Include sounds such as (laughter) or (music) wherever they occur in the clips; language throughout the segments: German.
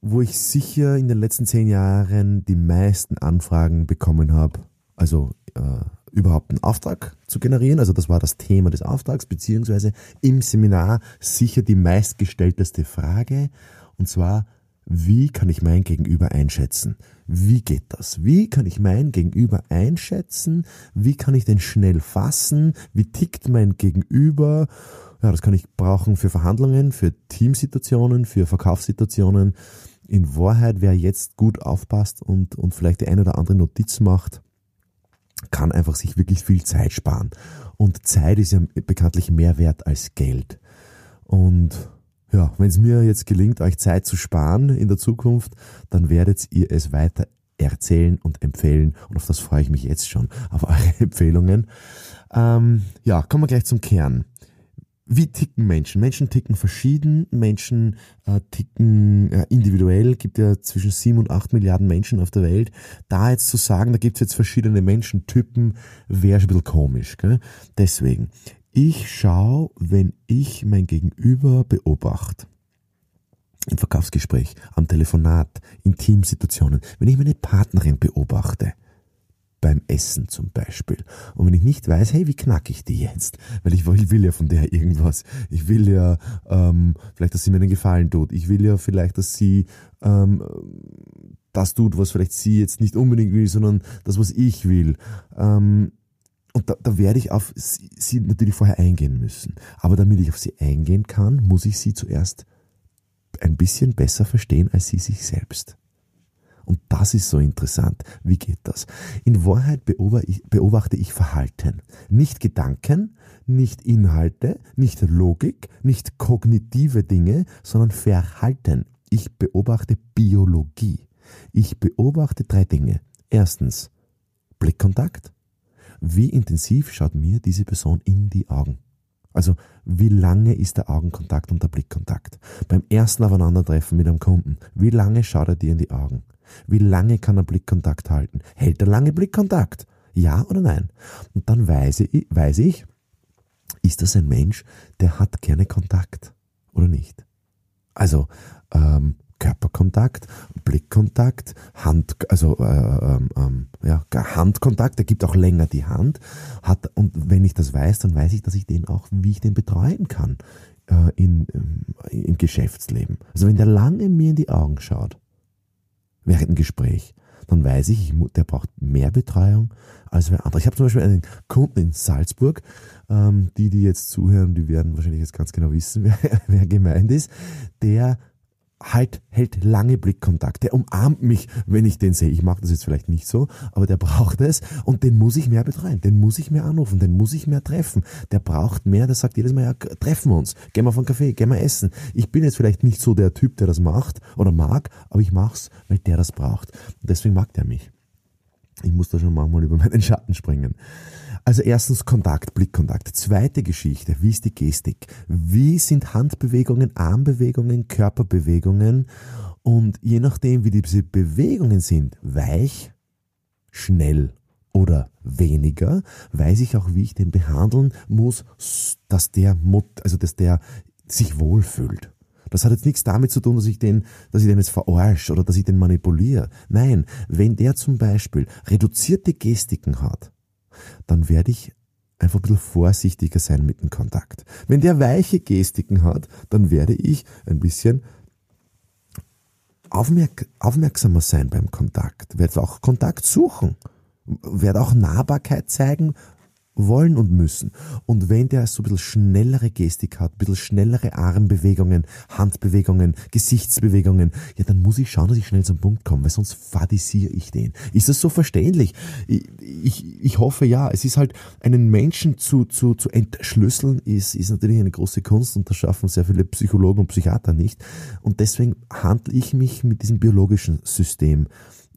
wo ich sicher in den letzten zehn Jahren die meisten Anfragen bekommen habe. Also äh, überhaupt einen Auftrag zu generieren. Also das war das Thema des Auftrags, beziehungsweise im Seminar sicher die meistgestellteste Frage. Und zwar, wie kann ich mein Gegenüber einschätzen? Wie geht das? Wie kann ich mein Gegenüber einschätzen? Wie kann ich den schnell fassen? Wie tickt mein Gegenüber? Ja, das kann ich brauchen für Verhandlungen, für Teamsituationen, für Verkaufssituationen. In Wahrheit, wer jetzt gut aufpasst und, und vielleicht die eine oder andere Notiz macht, kann einfach sich wirklich viel Zeit sparen. Und Zeit ist ja bekanntlich mehr wert als Geld. Und ja, wenn es mir jetzt gelingt, euch Zeit zu sparen in der Zukunft, dann werdet ihr es weiter erzählen und empfehlen. Und auf das freue ich mich jetzt schon, auf eure (laughs) Empfehlungen. Ähm, ja, kommen wir gleich zum Kern wie ticken Menschen? Menschen ticken verschieden, Menschen äh, ticken äh, individuell, gibt ja zwischen sieben und acht Milliarden Menschen auf der Welt. Da jetzt zu sagen, da gibt's jetzt verschiedene Menschentypen, wäre ein bisschen komisch. Gell? Deswegen, ich schaue, wenn ich mein Gegenüber beobachte, im Verkaufsgespräch, am Telefonat, in Teamsituationen, wenn ich meine Partnerin beobachte, beim Essen zum Beispiel. Und wenn ich nicht weiß, hey, wie knack ich die jetzt? Weil ich, ich will ja von der irgendwas. Ich will ja ähm, vielleicht, dass sie mir einen Gefallen tut. Ich will ja vielleicht, dass sie ähm, das tut, was vielleicht sie jetzt nicht unbedingt will, sondern das, was ich will. Ähm, und da, da werde ich auf sie, sie natürlich vorher eingehen müssen. Aber damit ich auf sie eingehen kann, muss ich sie zuerst ein bisschen besser verstehen als sie sich selbst. Und das ist so interessant. Wie geht das? In Wahrheit beobachte ich Verhalten. Nicht Gedanken, nicht Inhalte, nicht Logik, nicht kognitive Dinge, sondern Verhalten. Ich beobachte Biologie. Ich beobachte drei Dinge. Erstens Blickkontakt. Wie intensiv schaut mir diese Person in die Augen? Also wie lange ist der Augenkontakt und der Blickkontakt? Beim ersten Aufeinandertreffen mit einem Kunden, wie lange schaut er dir in die Augen? Wie lange kann er Blickkontakt halten? Hält er lange Blickkontakt? Ja oder nein? Und dann weiß ich, weiß ich ist das ein Mensch, der hat gerne Kontakt oder nicht? Also ähm, Körperkontakt, Blickkontakt, Hand, also äh, ähm, ähm, ja, Handkontakt, der gibt auch länger die Hand. Hat, und wenn ich das weiß, dann weiß ich, dass ich den auch, wie ich den betreuen kann äh, in, äh, im Geschäftsleben. Also wenn der lange mir in die Augen schaut, während dem Gespräch, dann weiß ich, ich der braucht mehr Betreuung als wer andere. Ich habe zum Beispiel einen Kunden in Salzburg, ähm, die, die jetzt zuhören, die werden wahrscheinlich jetzt ganz genau wissen, (laughs) wer, wer gemeint ist, der halt, hält lange Blickkontakt. Der umarmt mich, wenn ich den sehe. Ich mag das jetzt vielleicht nicht so, aber der braucht es und den muss ich mehr betreuen. Den muss ich mehr anrufen, den muss ich mehr treffen. Der braucht mehr, der sagt jedes Mal, ja, treffen wir uns, gehen wir auf einen Kaffee, gehen wir essen. Ich bin jetzt vielleicht nicht so der Typ, der das macht oder mag, aber ich mach's, weil der das braucht. Und deswegen mag der mich. Ich muss da schon manchmal über meinen Schatten springen. Also erstens Kontakt, Blickkontakt. Zweite Geschichte, wie ist die Gestik? Wie sind Handbewegungen, Armbewegungen, Körperbewegungen? Und je nachdem, wie diese Bewegungen sind, weich, schnell oder weniger, weiß ich auch, wie ich den behandeln muss, dass der, also dass der sich wohlfühlt. Das hat jetzt nichts damit zu tun, dass ich den, dass ich den jetzt verarsche oder dass ich den manipuliere. Nein, wenn der zum Beispiel reduzierte Gestiken hat, dann werde ich einfach ein bisschen vorsichtiger sein mit dem Kontakt. Wenn der weiche Gestiken hat, dann werde ich ein bisschen aufmerk aufmerksamer sein beim Kontakt, werde auch Kontakt suchen, werde auch Nahbarkeit zeigen, wollen und müssen. Und wenn der so ein bisschen schnellere Gestik hat, ein bisschen schnellere Armbewegungen, Handbewegungen, Gesichtsbewegungen, ja, dann muss ich schauen, dass ich schnell zum Punkt komme, weil sonst fadisiere ich den. Ist das so verständlich? Ich, ich, ich hoffe ja. Es ist halt, einen Menschen zu, zu, zu entschlüsseln, ist, ist natürlich eine große Kunst und das schaffen sehr viele Psychologen und Psychiater nicht. Und deswegen handle ich mich mit diesem biologischen System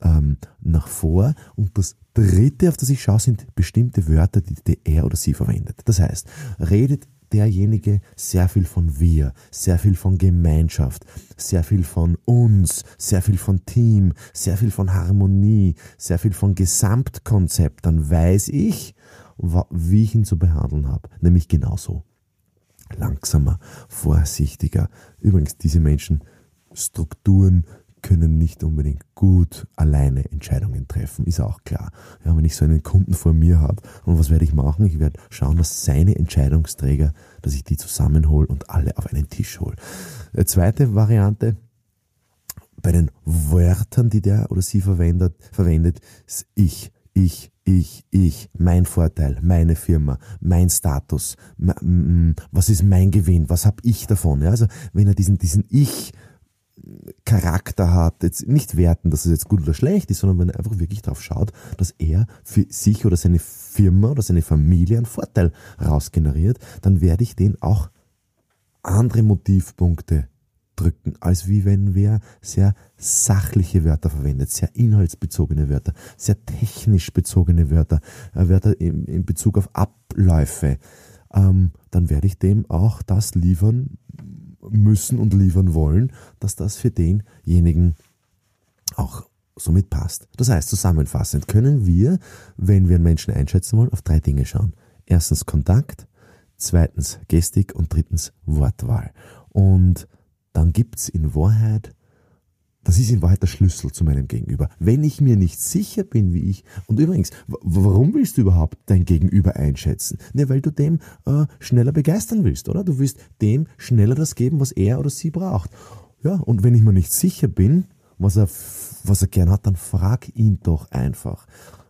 ähm, nach vor. Und das dritte, auf das ich schaue, sind bestimmte Wörter, die er oder sie verwendet. Das heißt, redet derjenige sehr viel von wir, sehr viel von Gemeinschaft, sehr viel von uns, sehr viel von Team, sehr viel von Harmonie, sehr viel von Gesamtkonzept, dann weiß ich, wie ich ihn zu behandeln habe. Nämlich genauso. Langsamer, vorsichtiger. Übrigens, diese Menschen, Strukturen, können nicht unbedingt gut alleine Entscheidungen treffen, ist auch klar. Ja, wenn ich so einen Kunden vor mir habe, und was werde ich machen? Ich werde schauen, dass seine Entscheidungsträger, dass ich die zusammenhole und alle auf einen Tisch hole. Äh, zweite Variante, bei den Wörtern, die der oder sie verwendet, verwendet, ist ich, ich, ich, ich, mein Vorteil, meine Firma, mein Status, was ist mein Gewinn, was habe ich davon? Ja, also wenn er diesen, diesen Ich Charakter hat, jetzt nicht werten, dass es jetzt gut oder schlecht ist, sondern wenn er einfach wirklich darauf schaut, dass er für sich oder seine Firma oder seine Familie einen Vorteil rausgeneriert, dann werde ich den auch andere Motivpunkte drücken, als wie wenn wer sehr sachliche Wörter verwendet, sehr inhaltsbezogene Wörter, sehr technisch bezogene Wörter, äh, Wörter in, in Bezug auf Abläufe, ähm, dann werde ich dem auch das liefern, müssen und liefern wollen, dass das für denjenigen auch somit passt. Das heißt, zusammenfassend können wir, wenn wir einen Menschen einschätzen wollen, auf drei Dinge schauen. Erstens Kontakt, zweitens Gestik und drittens Wortwahl. Und dann gibt's in Wahrheit das ist in Wahrheit der Schlüssel zu meinem Gegenüber. Wenn ich mir nicht sicher bin, wie ich, und übrigens, warum willst du überhaupt dein Gegenüber einschätzen? Ne, weil du dem äh, schneller begeistern willst, oder? Du willst dem schneller das geben, was er oder sie braucht. Ja, und wenn ich mir nicht sicher bin, was er, was er gern hat, dann frag ihn doch einfach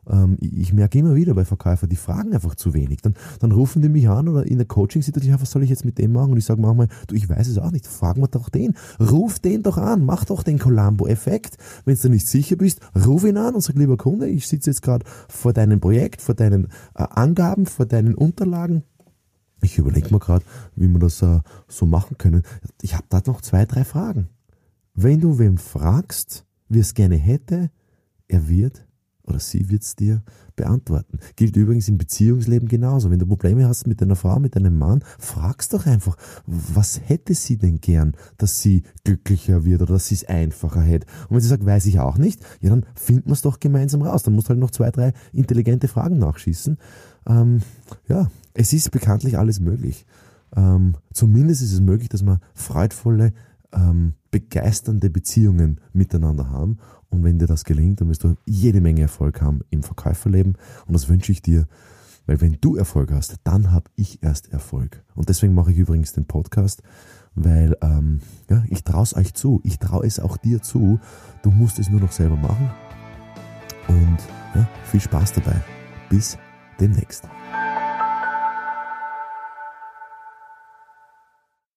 ähm, ich merke immer wieder bei Verkäufern, die fragen einfach zu wenig. Dann, dann rufen die mich an oder in der Coaching-Situation, was soll ich jetzt mit dem machen? Und ich sage manchmal, du, ich weiß es auch nicht, fragen wir doch den. Ruf den doch an, mach doch den Columbo-Effekt. Wenn du nicht sicher bist, ruf ihn an und sag, lieber Kunde, ich sitze jetzt gerade vor deinem Projekt, vor deinen äh, Angaben, vor deinen Unterlagen. Ich überlege mir gerade, wie wir das äh, so machen können. Ich habe da noch zwei, drei Fragen. Wenn du wem fragst, wie es gerne hätte, er wird oder sie wird es dir beantworten. Gilt übrigens im Beziehungsleben genauso. Wenn du Probleme hast mit deiner Frau, mit deinem Mann, fragst doch einfach, was hätte sie denn gern, dass sie glücklicher wird oder dass sie es einfacher hätte. Und wenn sie sagt, weiß ich auch nicht, ja, dann finden wir es doch gemeinsam raus. Dann musst du halt noch zwei, drei intelligente Fragen nachschießen. Ähm, ja, es ist bekanntlich alles möglich. Ähm, zumindest ist es möglich, dass man freudvolle, ähm, begeisternde Beziehungen miteinander haben und wenn dir das gelingt, dann wirst du jede Menge Erfolg haben im Verkäuferleben. Und das wünsche ich dir, weil wenn du Erfolg hast, dann habe ich erst Erfolg. Und deswegen mache ich übrigens den Podcast, weil ähm, ja, ich traue es euch zu. Ich traue es auch dir zu. Du musst es nur noch selber machen. Und ja, viel Spaß dabei. Bis demnächst.